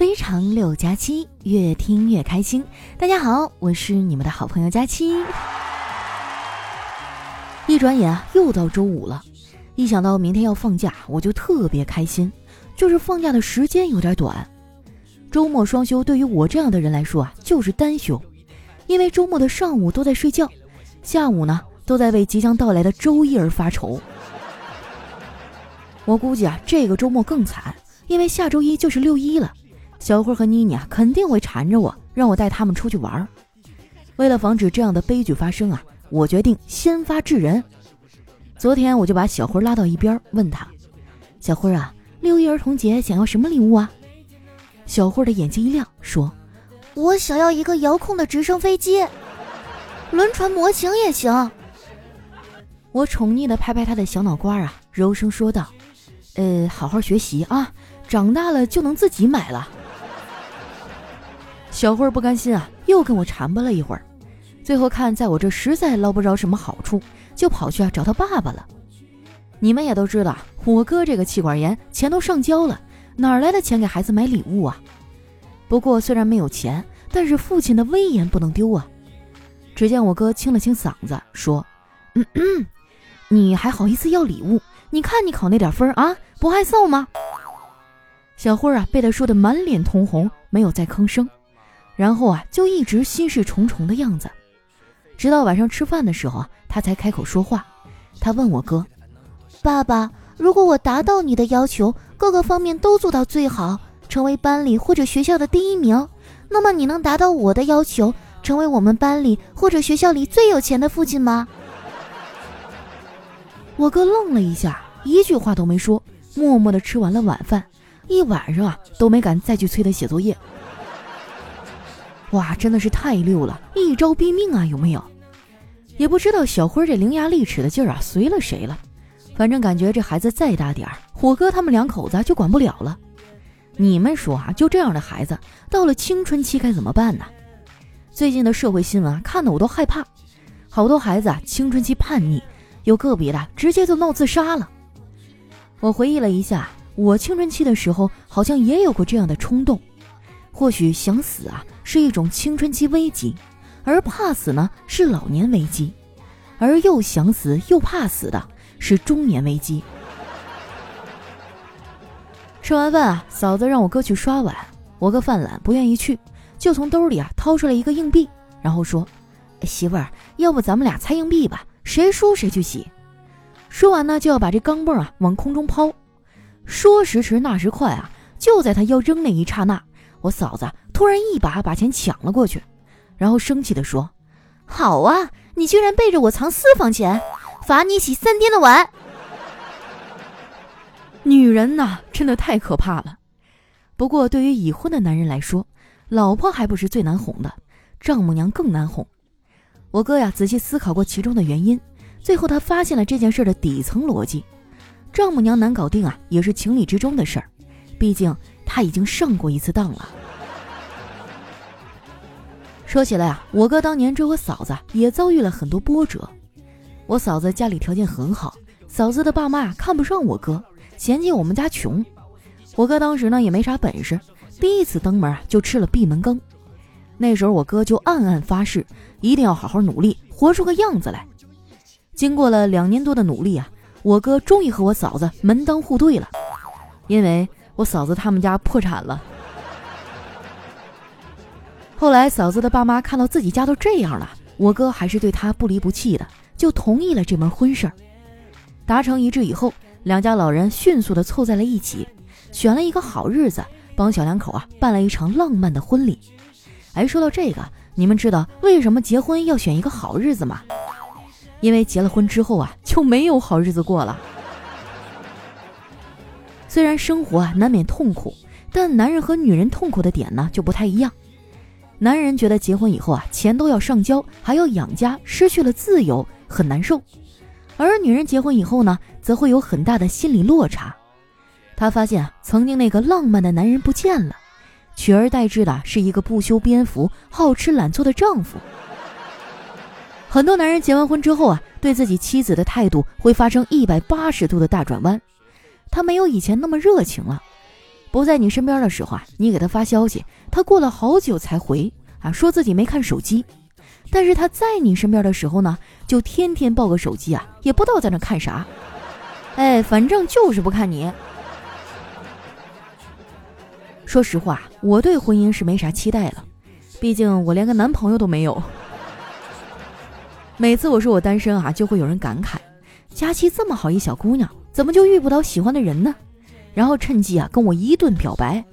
非常六加七，越听越开心。大家好，我是你们的好朋友佳期。一转眼啊，又到周五了。一想到明天要放假，我就特别开心。就是放假的时间有点短，周末双休对于我这样的人来说啊，就是单休。因为周末的上午都在睡觉，下午呢都在为即将到来的周一而发愁。我估计啊，这个周末更惨，因为下周一就是六一了。小慧和妮妮啊，肯定会缠着我，让我带他们出去玩。为了防止这样的悲剧发生啊，我决定先发制人。昨天我就把小辉拉到一边，问他：“小辉啊，六一儿童节想要什么礼物啊？”小慧的眼睛一亮，说：“我想要一个遥控的直升飞机，轮船模型也行。”我宠溺的拍拍他的小脑瓜啊，柔声说道：“呃，好好学习啊，长大了就能自己买了。”小慧不甘心啊，又跟我缠巴了一会儿，最后看在我这实在捞不着什么好处，就跑去啊找他爸爸了。你们也都知道，我哥这个气管炎，钱都上交了，哪来的钱给孩子买礼物啊？不过虽然没有钱，但是父亲的威严不能丢啊！只见我哥清了清嗓子说：“嗯嗯，你还好意思要礼物？你看你考那点分啊，不害臊吗？”小慧啊，被他说的满脸通红，没有再吭声。然后啊，就一直心事重重的样子，直到晚上吃饭的时候啊，他才开口说话。他问我哥：“爸爸，如果我达到你的要求，各个方面都做到最好，成为班里或者学校的第一名，那么你能达到我的要求，成为我们班里或者学校里最有钱的父亲吗？” 我哥愣了一下，一句话都没说，默默地吃完了晚饭，一晚上啊都没敢再去催他写作业。哇，真的是太溜了，一招毙命啊！有没有？也不知道小辉这伶牙俐齿的劲儿啊，随了谁了？反正感觉这孩子再大点儿，虎哥他们两口子就管不了了。你们说啊，就这样的孩子，到了青春期该怎么办呢？最近的社会新闻啊，看得我都害怕。好多孩子啊，青春期叛逆，有个别的直接就闹自杀了。我回忆了一下，我青春期的时候好像也有过这样的冲动，或许想死啊。是一种青春期危机，而怕死呢是老年危机，而又想死又怕死的是中年危机。吃完饭啊，嫂子让我哥去刷碗，我哥犯懒不愿意去，就从兜里啊掏出来一个硬币，然后说：“媳妇儿，要不咱们俩猜硬币吧，谁输谁去洗。”说完呢，就要把这钢镚啊往空中抛。说时迟，那时快啊，就在他要扔那一刹那，我嫂子。突然一把把钱抢了过去，然后生气地说：“好啊，你居然背着我藏私房钱，罚你洗三天的碗。”女人呐，真的太可怕了。不过对于已婚的男人来说，老婆还不是最难哄的，丈母娘更难哄。我哥呀，仔细思考过其中的原因，最后他发现了这件事的底层逻辑：丈母娘难搞定啊，也是情理之中的事儿，毕竟他已经上过一次当了。说起来啊，我哥当年追我嫂子也遭遇了很多波折。我嫂子家里条件很好，嫂子的爸妈看不上我哥，嫌弃我们家穷。我哥当时呢也没啥本事，第一次登门啊就吃了闭门羹。那时候我哥就暗暗发誓，一定要好好努力，活出个样子来。经过了两年多的努力啊，我哥终于和我嫂子门当户对了，因为我嫂子他们家破产了。后来，嫂子的爸妈看到自己家都这样了，我哥还是对他不离不弃的，就同意了这门婚事儿。达成一致以后，两家老人迅速的凑在了一起，选了一个好日子，帮小两口啊办了一场浪漫的婚礼。哎，说到这个，你们知道为什么结婚要选一个好日子吗？因为结了婚之后啊，就没有好日子过了。虽然生活啊难免痛苦，但男人和女人痛苦的点呢就不太一样。男人觉得结婚以后啊，钱都要上交，还要养家，失去了自由，很难受；而女人结婚以后呢，则会有很大的心理落差。她发现啊，曾经那个浪漫的男人不见了，取而代之的是一个不修边幅、好吃懒做的丈夫。很多男人结完婚之后啊，对自己妻子的态度会发生一百八十度的大转弯，他没有以前那么热情了。不在你身边的时候啊，你给他发消息，他过了好久才回啊，说自己没看手机。但是他在你身边的时候呢，就天天抱个手机啊，也不知道在那看啥。哎，反正就是不看你。说实话，我对婚姻是没啥期待了，毕竟我连个男朋友都没有。每次我说我单身啊，就会有人感慨：佳期这么好一小姑娘，怎么就遇不到喜欢的人呢？然后趁机啊跟我一顿表白。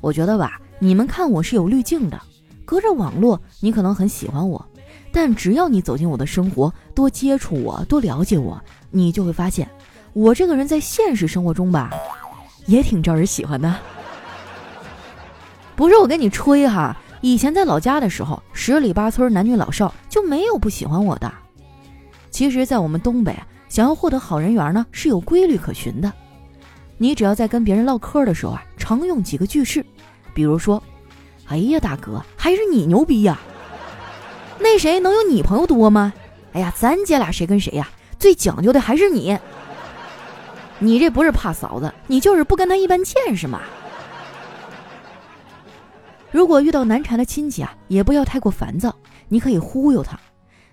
我觉得吧，你们看我是有滤镜的。隔着网络，你可能很喜欢我，但只要你走进我的生活，多接触我，多了解我，你就会发现，我这个人在现实生活中吧，也挺招人喜欢的。不是我跟你吹哈，以前在老家的时候，十里八村男女老少就没有不喜欢我的。其实，在我们东北，想要获得好人缘呢，是有规律可循的。你只要在跟别人唠嗑的时候啊，常用几个句式，比如说。哎呀，大哥，还是你牛逼呀！那谁能有你朋友多吗？哎呀，咱姐俩谁跟谁呀？最讲究的还是你。你这不是怕嫂子，你就是不跟他一般见识嘛。如果遇到难缠的亲戚啊，也不要太过烦躁，你可以忽悠他。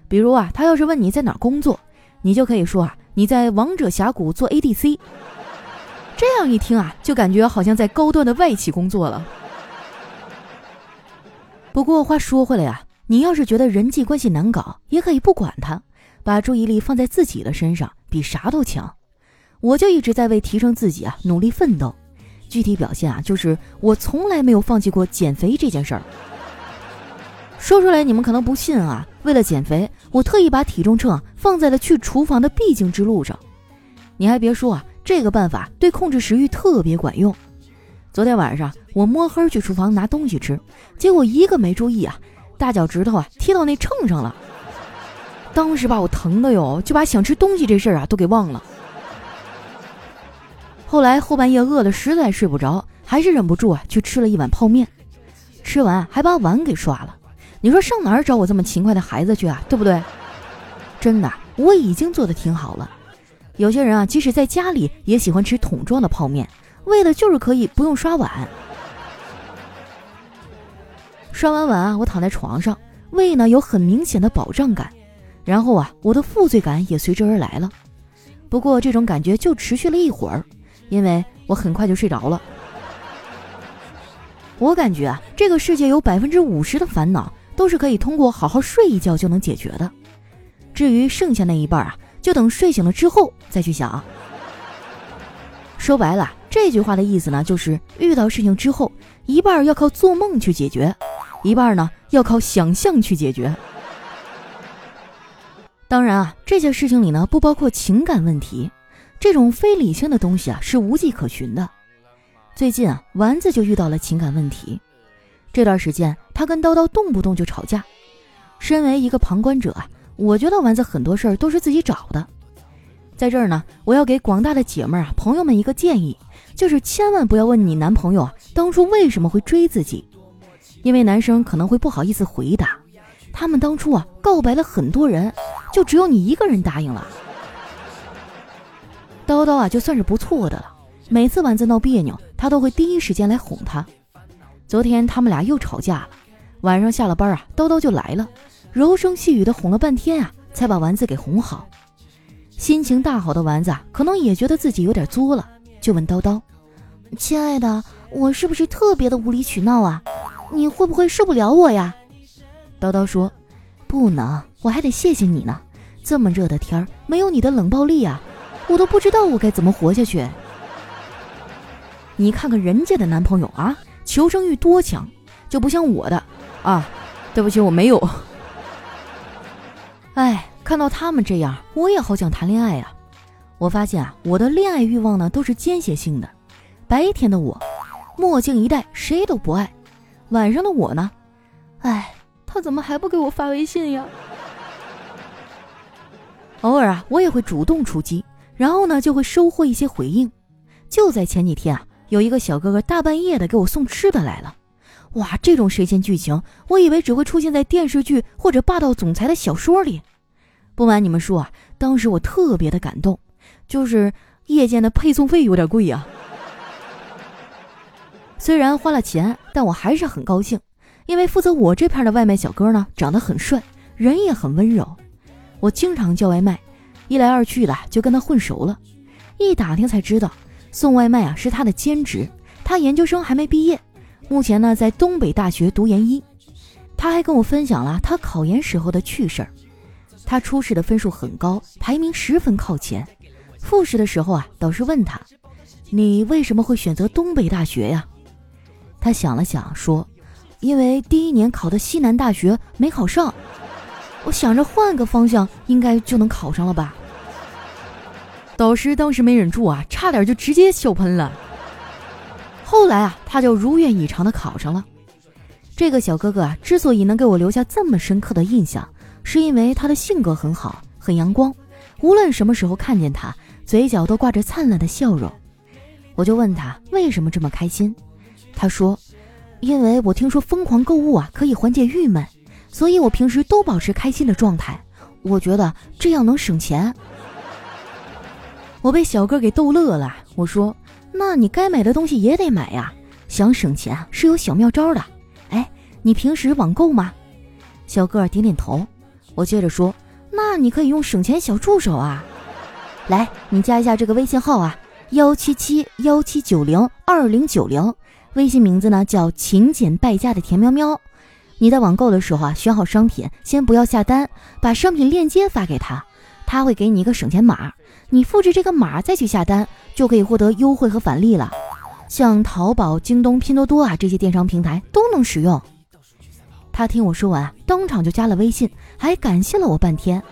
比如啊，他要是问你在哪工作，你就可以说啊，你在王者峡谷做 ADC。这样一听啊，就感觉好像在高端的外企工作了。不过话说回来呀，你要是觉得人际关系难搞，也可以不管他，把注意力放在自己的身上，比啥都强。我就一直在为提升自己啊努力奋斗，具体表现啊就是我从来没有放弃过减肥这件事儿。说出来你们可能不信啊，为了减肥，我特意把体重秤放在了去厨房的必经之路上。你还别说啊，这个办法对控制食欲特别管用。昨天晚上我摸黑去厨房拿东西吃，结果一个没注意啊，大脚趾头啊踢到那秤上了。当时把我疼的哟，就把想吃东西这事儿啊都给忘了。后来后半夜饿的实在睡不着，还是忍不住啊去吃了一碗泡面，吃完还把碗给刷了。你说上哪儿找我这么勤快的孩子去啊？对不对？真的，我已经做的挺好了。有些人啊，即使在家里也喜欢吃桶装的泡面。为的就是可以不用刷碗。刷完碗啊，我躺在床上，胃呢有很明显的饱胀感，然后啊，我的负罪感也随之而来了。不过这种感觉就持续了一会儿，因为我很快就睡着了。我感觉啊，这个世界有百分之五十的烦恼都是可以通过好好睡一觉就能解决的，至于剩下那一半啊，就等睡醒了之后再去想。说白了。这句话的意思呢，就是遇到事情之后，一半要靠做梦去解决，一半呢要靠想象去解决。当然啊，这些事情里呢不包括情感问题，这种非理性的东西啊是无迹可寻的。最近啊，丸子就遇到了情感问题，这段时间他跟叨叨动不动就吵架。身为一个旁观者啊，我觉得丸子很多事儿都是自己找的。在这儿呢，我要给广大的姐妹儿啊朋友们一个建议。就是千万不要问你男朋友啊，当初为什么会追自己，因为男生可能会不好意思回答。他们当初啊告白了很多人，就只有你一个人答应了。叨叨啊就算是不错的了，每次丸子闹别扭，他都会第一时间来哄她。昨天他们俩又吵架了，晚上下了班啊，叨叨就来了，柔声细语的哄了半天啊，才把丸子给哄好。心情大好的丸子啊，可能也觉得自己有点作了。就问叨叨：“亲爱的，我是不是特别的无理取闹啊？你会不会受不了我呀？”叨叨说：“不能，我还得谢谢你呢。这么热的天儿，没有你的冷暴力啊，我都不知道我该怎么活下去。你看看人家的男朋友啊，求生欲多强，就不像我的啊。对不起，我没有。哎，看到他们这样，我也好想谈恋爱呀。”我发现啊，我的恋爱欲望呢都是间歇性的。白天的我，墨镜一戴，谁都不爱；晚上的我呢，哎，他怎么还不给我发微信呀？偶尔啊，我也会主动出击，然后呢就会收获一些回应。就在前几天啊，有一个小哥哥大半夜的给我送吃的来了。哇，这种神仙剧情，我以为只会出现在电视剧或者霸道总裁的小说里。不瞒你们说啊，当时我特别的感动。就是夜间的配送费有点贵呀。虽然花了钱，但我还是很高兴，因为负责我这片的外卖小哥呢，长得很帅，人也很温柔。我经常叫外卖，一来二去的就跟他混熟了。一打听才知道，送外卖啊是他的兼职。他研究生还没毕业，目前呢在东北大学读研一。他还跟我分享了他考研时候的趣事儿。他初试的分数很高，排名十分靠前。复试的时候啊，导师问他：“你为什么会选择东北大学呀？”他想了想说：“因为第一年考的西南大学没考上，我想着换个方向应该就能考上了吧。”导师当时没忍住啊，差点就直接笑喷了。后来啊，他就如愿以偿的考上了。这个小哥哥啊，之所以能给我留下这么深刻的印象，是因为他的性格很好，很阳光，无论什么时候看见他，嘴角都挂着灿烂的笑容。我就问他为什么这么开心。他说：“因为我听说疯狂购物啊可以缓解郁闷，所以我平时都保持开心的状态。我觉得这样能省钱。”我被小哥给逗乐了。我说：“那你该买的东西也得买呀，想省钱是有小妙招的。哎，你平时网购吗？”小哥点点头。我接着说：“那你可以用省钱小助手啊，来，你加一下这个微信号啊，幺七七幺七九零二零九零。”微信名字呢叫勤俭败家的田喵喵。你在网购的时候啊，选好商品，先不要下单，把商品链接发给他，他会给你一个省钱码，你复制这个码再去下单，就可以获得优惠和返利了。像淘宝、京东、拼多多啊这些电商平台都能使用。他听我说完，当场就加了微信，还感谢了我半天。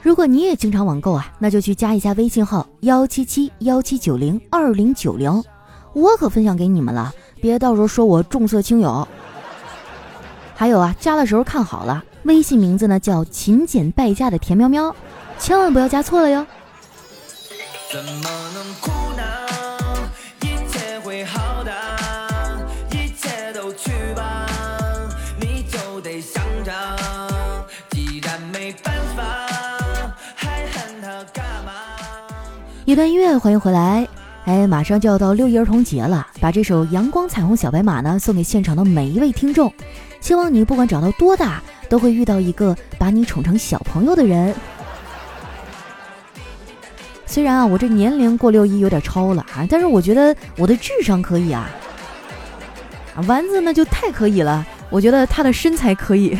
如果你也经常网购啊，那就去加一下微信号幺七七幺七九零二零九零。我可分享给你们了，别到时候说我重色轻友。还有啊，加的时候看好了，微信名字呢叫勤俭败家的田喵喵，千万不要加错了哟。一段音乐，欢迎回来。哎，马上就要到六一儿童节了，把这首《阳光彩虹小白马》呢送给现场的每一位听众。希望你不管长到多大，都会遇到一个把你宠成小朋友的人。虽然啊，我这年龄过六一有点超了啊，但是我觉得我的智商可以啊。丸子那就太可以了，我觉得他的身材可以。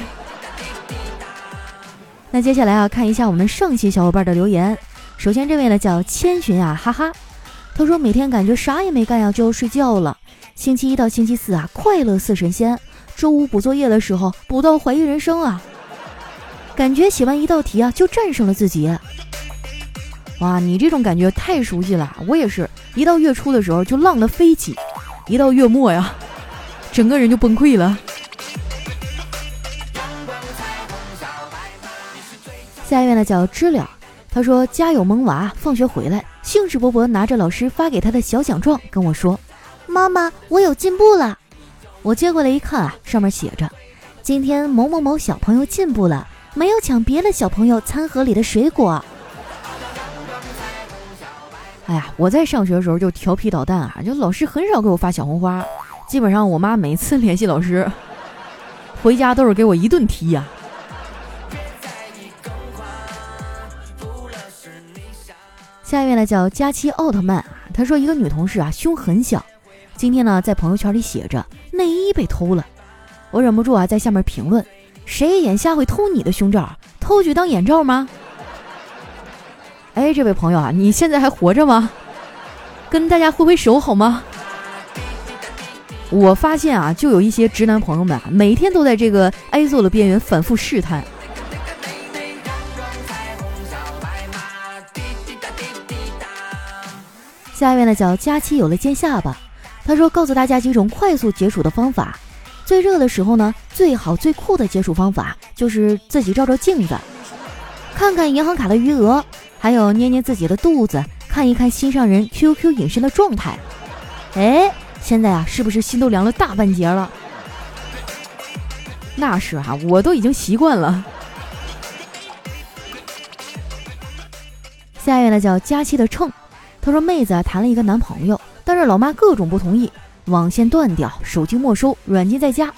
那接下来啊，看一下我们上期小伙伴的留言。首先这位呢叫千寻啊，哈哈。他说：“每天感觉啥也没干呀，就要睡觉了。星期一到星期四啊，快乐似神仙；周五补作业的时候，补到怀疑人生啊。感觉写完一道题啊，就战胜了自己。哇，你这种感觉太熟悉了，我也是一到月初的时候就浪得飞起，一到月末呀，整个人就崩溃了。”下一位呢叫知了，他说：“家有萌娃，放学回来。”兴致勃勃拿着老师发给他的小奖状，跟我说：“妈妈，我有进步了。”我接过来一看啊，上面写着：“今天某某某小朋友进步了，没有抢别的小朋友餐盒里的水果。”哎呀，我在上学的时候就调皮捣蛋啊，就老师很少给我发小红花，基本上我妈每次联系老师，回家都是给我一顿踢呀。下一位呢叫佳期奥特曼，他说一个女同事啊胸很小，今天呢在朋友圈里写着内衣被偷了，我忍不住啊在下面评论，谁眼瞎会偷你的胸罩？偷去当眼罩吗？哎，这位朋友啊，你现在还活着吗？跟大家挥挥手好吗？我发现啊，就有一些直男朋友们啊，每天都在这个挨揍的边缘反复试探。下面呢叫佳期有了尖下巴，他说告诉大家几种快速解暑的方法。最热的时候呢，最好最酷的解暑方法就是自己照照镜子，看看银行卡的余额，还有捏捏自己的肚子，看一看心上人 QQ 隐身的状态。哎，现在啊，是不是心都凉了大半截了？那是哈，我都已经习惯了。下一位呢叫佳期的秤。他说：“妹子谈了一个男朋友，但是老妈各种不同意，网线断掉，手机没收，软件在家。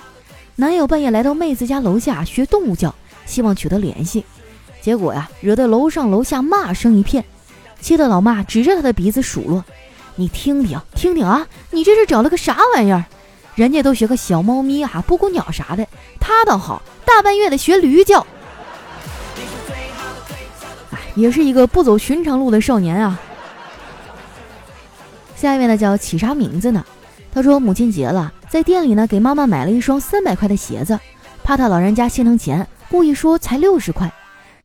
男友半夜来到妹子家楼下学动物叫，希望取得联系，结果呀，惹得楼上楼下骂声一片，气得老妈指着他的鼻子数落：“你听听听听啊，你这是找了个啥玩意儿？人家都学个小猫咪啊，布谷鸟啥的，他倒好，大半夜的学驴叫。”哎，也是一个不走寻常路的少年啊。下面呢叫起啥名字呢？他说母亲节了，在店里呢给妈妈买了一双三百块的鞋子，怕他老人家心疼钱，故意说才六十块。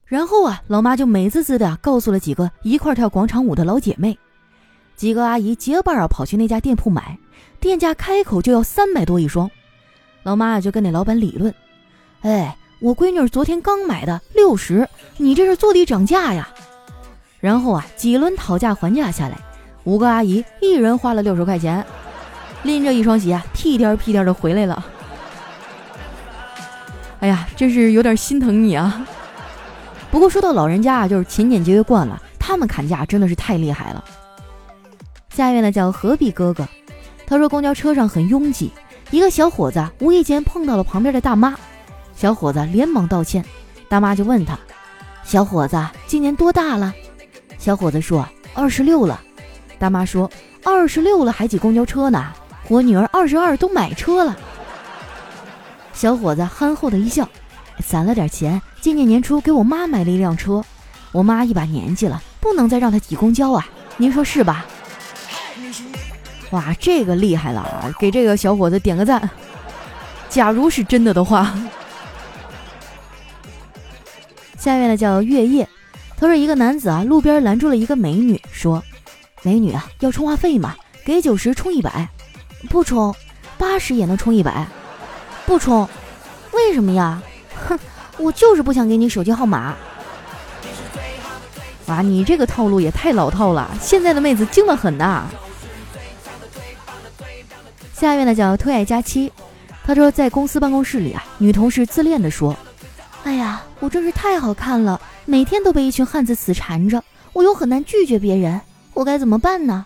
然后啊，老妈就美滋滋的告诉了几个一块跳广场舞的老姐妹，几个阿姨结伴啊跑去那家店铺买，店家开口就要三百多一双。老妈啊就跟那老板理论，哎，我闺女昨天刚买的六十，你这是坐地涨价呀。然后啊几轮讨价还价下来，五个阿姨一人花了六十块钱。拎着一双鞋啊，屁颠屁颠的回来了。哎呀，真是有点心疼你啊！不过说到老人家啊，就是勤俭节约惯了，他们砍价真的是太厉害了。下面呢叫何必哥哥，他说公交车上很拥挤，一个小伙子无意间碰到了旁边的大妈，小伙子连忙道歉，大妈就问他：“小伙子今年多大了？”小伙子说：“二十六了。”大妈说：“二十六了还挤公交车呢？”我女儿二十二都买车了，小伙子憨厚的一笑，攒了点钱，今年年初给我妈买了一辆车。我妈一把年纪了，不能再让她挤公交啊，您说是吧？哇，这个厉害了，给这个小伙子点个赞。假如是真的的话，下面呢叫月夜，他说一个男子啊，路边拦住了一个美女，说：“美女啊，要充话费吗？给九十充一百。”不充，八十也能充一百，不充，为什么呀？哼，我就是不想给你手机号码。哇，你这个套路也太老套了，现在的妹子精得很呐。下面呢叫推爱佳期，他说在公司办公室里啊，女同事自恋的说：“哎呀，我真是太好看了，每天都被一群汉子死缠着，我又很难拒绝别人，我该怎么办呢？”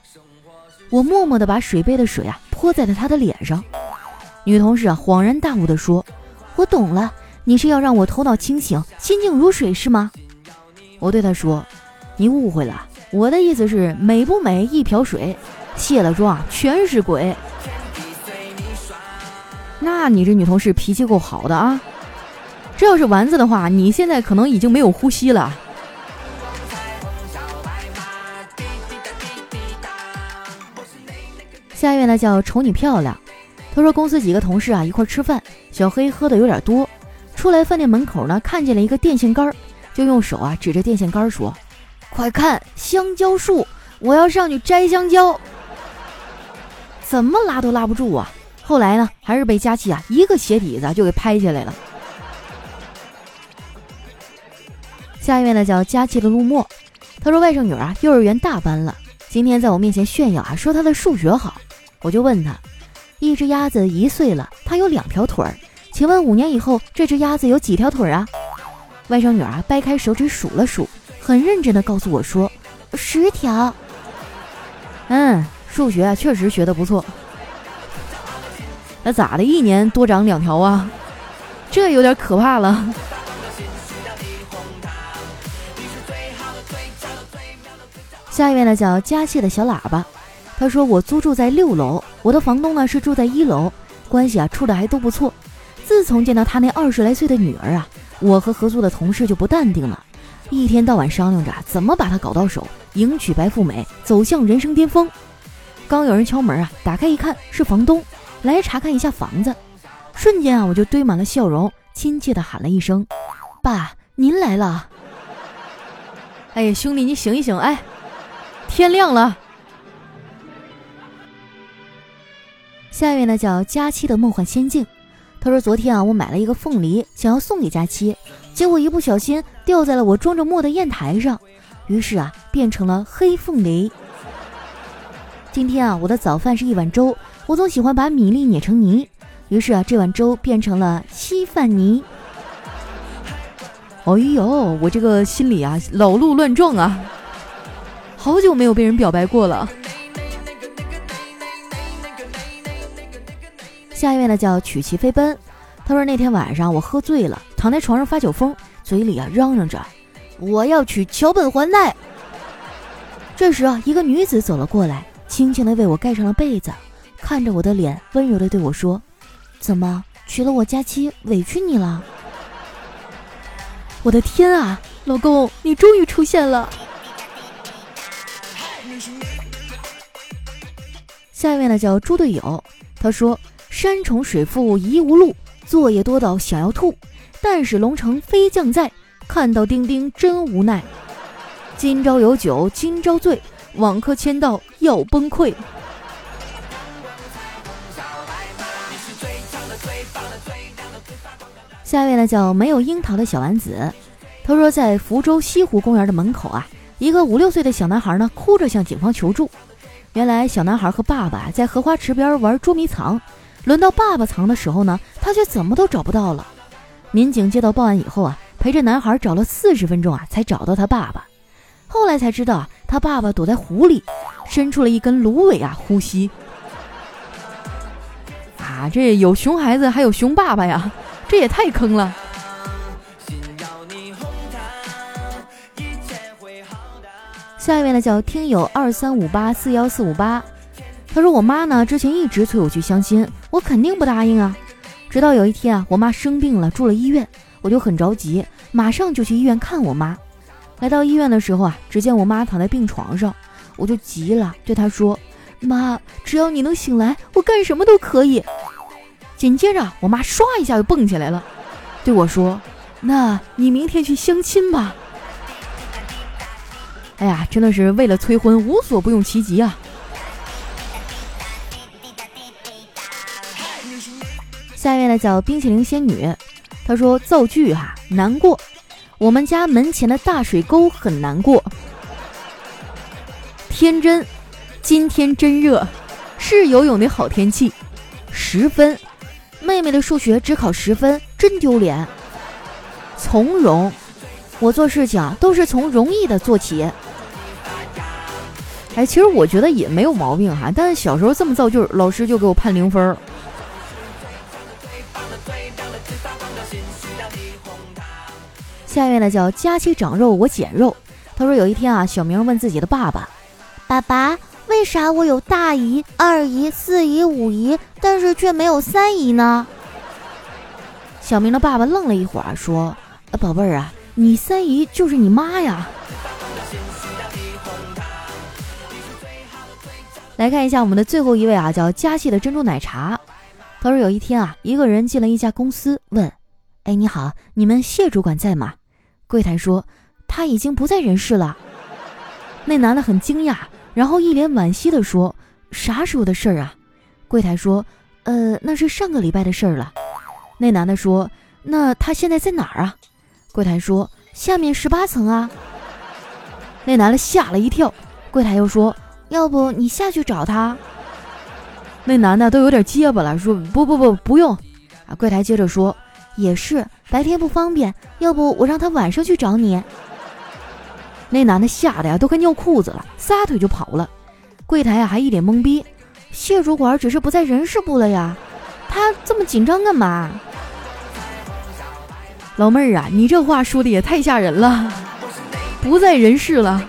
我默默地把水杯的水啊泼在了他的脸上。女同事啊恍然大悟地说：“我懂了，你是要让我头脑清醒，心静如水是吗？”我对她说：“你误会了，我的意思是美不美一瓢水，卸了妆全是鬼。”那你这女同事脾气够好的啊！这要是丸子的话，你现在可能已经没有呼吸了。下一位呢叫瞅你漂亮，他说公司几个同事啊一块吃饭，小黑喝的有点多，出来饭店门口呢看见了一个电线杆，就用手啊指着电线杆说：“快看香蕉树，我要上去摘香蕉。”怎么拉都拉不住啊！后来呢还是被佳琪啊一个鞋底子就给拍下来了。下一位呢叫佳琪的陆墨，他说外甥女啊幼儿园大班了，今天在我面前炫耀啊说她的数学好。我就问他，一只鸭子一岁了，它有两条腿儿，请问五年以后这只鸭子有几条腿啊？外甥女啊掰开手指数了数，很认真的告诉我说，十条。嗯，数学啊确实学的不错。那咋的，一年多长两条啊？这有点可怕了。下一位呢，叫佳气的小喇叭。他说：“我租住在六楼，我的房东呢是住在一楼，关系啊处的还都不错。自从见到他那二十来岁的女儿啊，我和合租的同事就不淡定了，一天到晚商量着怎么把她搞到手，迎娶白富美，走向人生巅峰。刚有人敲门啊，打开一看是房东来查看一下房子，瞬间啊我就堆满了笑容，亲切的喊了一声：‘爸，您来了。’哎呀，兄弟你醒一醒，哎，天亮了。”下一位呢叫佳期的梦幻仙境，他说昨天啊我买了一个凤梨，想要送给佳期，结果一不小心掉在了我装着墨的砚台上，于是啊变成了黑凤梨。今天啊我的早饭是一碗粥，我总喜欢把米粒碾成泥，于是啊这碗粥变成了稀饭泥。哎呦，我这个心里啊老鹿乱撞啊，好久没有被人表白过了。下一位呢叫曲奇飞奔，他说那天晚上我喝醉了，躺在床上发酒疯，嘴里啊嚷嚷着我要娶桥本环奈。这时啊，一个女子走了过来，轻轻地为我盖上了被子，看着我的脸，温柔地对我说：“怎么娶了我佳期，委屈你了？”我的天啊，老公，你终于出现了！下一位呢叫猪队友，他说：“山重水复疑无路，作业多到想要吐，但使龙城飞将在，看到丁丁真无奈。今朝有酒今朝醉，网课签到要崩溃。”下一位呢叫没有樱桃的小丸子，他说在福州西湖公园的门口啊，一个五六岁的小男孩呢哭着向警方求助。原来小男孩和爸爸在荷花池边玩捉迷藏，轮到爸爸藏的时候呢，他却怎么都找不到了。民警接到报案以后啊，陪着男孩找了四十分钟啊，才找到他爸爸。后来才知道啊，他爸爸躲在湖里，伸出了一根芦苇啊，呼吸。啊，这有熊孩子还有熊爸爸呀，这也太坑了。下一位呢叫听友二三五八四幺四五八，他说我妈呢之前一直催我去相亲，我肯定不答应啊。直到有一天啊，我妈生病了住了医院，我就很着急，马上就去医院看我妈。来到医院的时候啊，只见我妈躺在病床上，我就急了，对她说：“妈，只要你能醒来，我干什么都可以。”紧接着我妈唰一下就蹦起来了，对我说：“那你明天去相亲吧。”哎呀，真的是为了催婚无所不用其极啊！下一位呢叫冰淇淋仙女，她说造句哈难过，我们家门前的大水沟很难过。天真，今天真热，是游泳的好天气。十分，妹妹的数学只考十分，真丢脸。从容，我做事情啊都是从容易的做起。哎，其实我觉得也没有毛病哈，但是小时候这么造句，老师就给我判零分。下一位呢叫佳期长肉我减肉，他说有一天啊，小明问自己的爸爸：“爸爸，为啥我有大姨、二姨、四姨、五姨，但是却没有三姨呢？”小明的爸爸愣了一会儿，说：“宝贝儿啊，你三姨就是你妈呀。”来看一下我们的最后一位啊，叫佳琪的珍珠奶茶。他说有一天啊，一个人进了一家公司，问：“哎，你好，你们谢主管在吗？”柜台说：“他已经不在人世了。”那男的很惊讶，然后一脸惋惜的说：“啥时候的事儿啊？”柜台说：“呃，那是上个礼拜的事儿了。”那男的说：“那他现在在哪儿啊？”柜台说：“下面十八层啊。”那男的吓了一跳，柜台又说。要不你下去找他？那男的都有点结巴了，说不不不不用。啊，柜台接着说，也是白天不方便，要不我让他晚上去找你。那男的吓得呀都快尿裤子了，撒腿就跑了。柜台啊还一脸懵逼，谢主管只是不在人事部了呀，他这么紧张干嘛？老妹儿啊，你这话说的也太吓人了，不在人事了。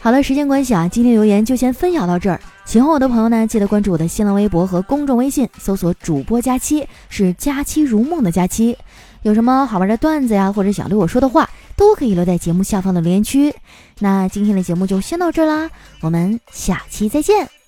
好了，时间关系啊，今天留言就先分享到这儿。喜欢我的朋友呢，记得关注我的新浪微博和公众微信，搜索“主播佳期”，是“佳期如梦”的佳期。有什么好玩的段子呀，或者想对我说的话，都可以留在节目下方的留言区。那今天的节目就先到这儿啦，我们下期再见。